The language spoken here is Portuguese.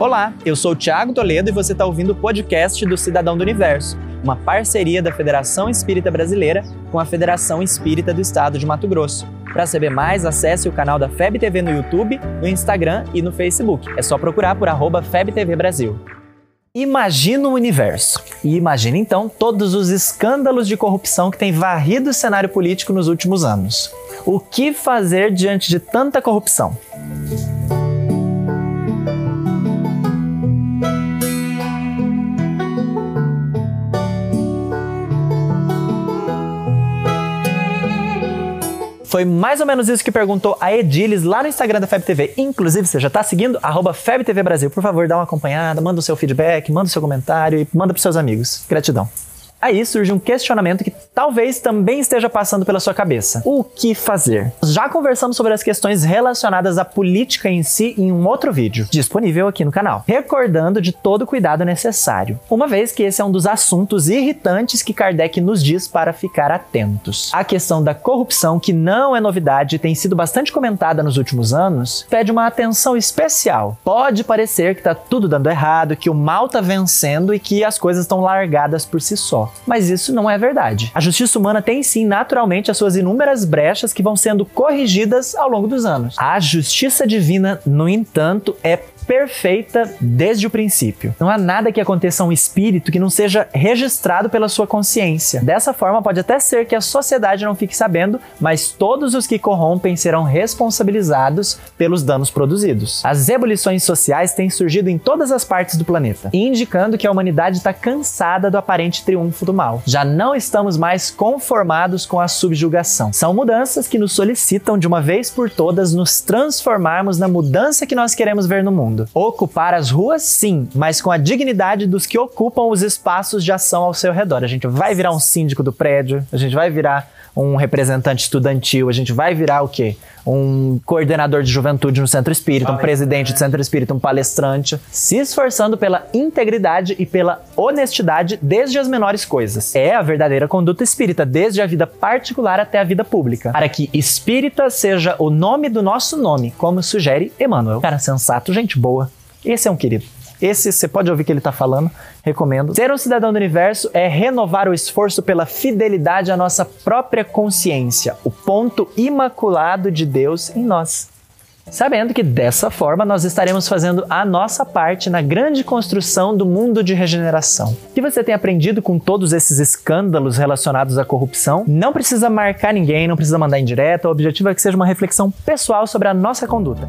Olá, eu sou o Thiago Toledo e você está ouvindo o podcast do Cidadão do Universo, uma parceria da Federação Espírita Brasileira com a Federação Espírita do Estado de Mato Grosso. Para saber mais, acesse o canal da FEB TV no YouTube, no Instagram e no Facebook. É só procurar por arroba FebTV Brasil. Imagina o universo. E imagina então todos os escândalos de corrupção que têm varrido o cenário político nos últimos anos. O que fazer diante de tanta corrupção? Foi mais ou menos isso que perguntou a Edilis lá no Instagram da FebTV. TV. Inclusive, você já está seguindo? Arroba FebTV Brasil. Por favor, dá uma acompanhada, manda o seu feedback, manda o seu comentário e manda para seus amigos. Gratidão. Aí surge um questionamento que talvez também esteja passando pela sua cabeça. O que fazer? Já conversamos sobre as questões relacionadas à política em si em um outro vídeo, disponível aqui no canal, recordando de todo o cuidado necessário, uma vez que esse é um dos assuntos irritantes que Kardec nos diz para ficar atentos. A questão da corrupção, que não é novidade e tem sido bastante comentada nos últimos anos, pede uma atenção especial. Pode parecer que está tudo dando errado, que o mal está vencendo e que as coisas estão largadas por si só. Mas isso não é verdade. A justiça humana tem sim, naturalmente, as suas inúmeras brechas que vão sendo corrigidas ao longo dos anos. A justiça divina, no entanto, é perfeita desde o princípio. Não há nada que aconteça a um espírito que não seja registrado pela sua consciência. Dessa forma, pode até ser que a sociedade não fique sabendo, mas todos os que corrompem serão responsabilizados pelos danos produzidos. As ebulições sociais têm surgido em todas as partes do planeta, indicando que a humanidade está cansada do aparente triunfo do mal. Já não estamos mais conformados com a subjugação. São mudanças que nos solicitam de uma vez por todas nos transformarmos na mudança que nós queremos ver no mundo mundo. Ocupar as ruas, sim, mas com a dignidade dos que ocupam os espaços de ação ao seu redor. A gente vai virar um síndico do prédio, a gente vai virar um representante estudantil, a gente vai virar o quê? Um coordenador de juventude no centro espírita, um presidente do centro espírita, um palestrante, se esforçando pela integridade e pela honestidade desde as menores coisas. É a verdadeira conduta espírita, desde a vida particular até a vida pública, para que espírita seja o nome do nosso nome, como sugere Emmanuel. Cara sensato, gente boa. Esse é um querido. Esse você pode ouvir que ele está falando, recomendo. Ser um cidadão do universo é renovar o esforço pela fidelidade à nossa própria consciência, o ponto imaculado de Deus em nós. Sabendo que dessa forma nós estaremos fazendo a nossa parte na grande construção do mundo de regeneração. O que você tem aprendido com todos esses escândalos relacionados à corrupção? Não precisa marcar ninguém, não precisa mandar indireta, o objetivo é que seja uma reflexão pessoal sobre a nossa conduta.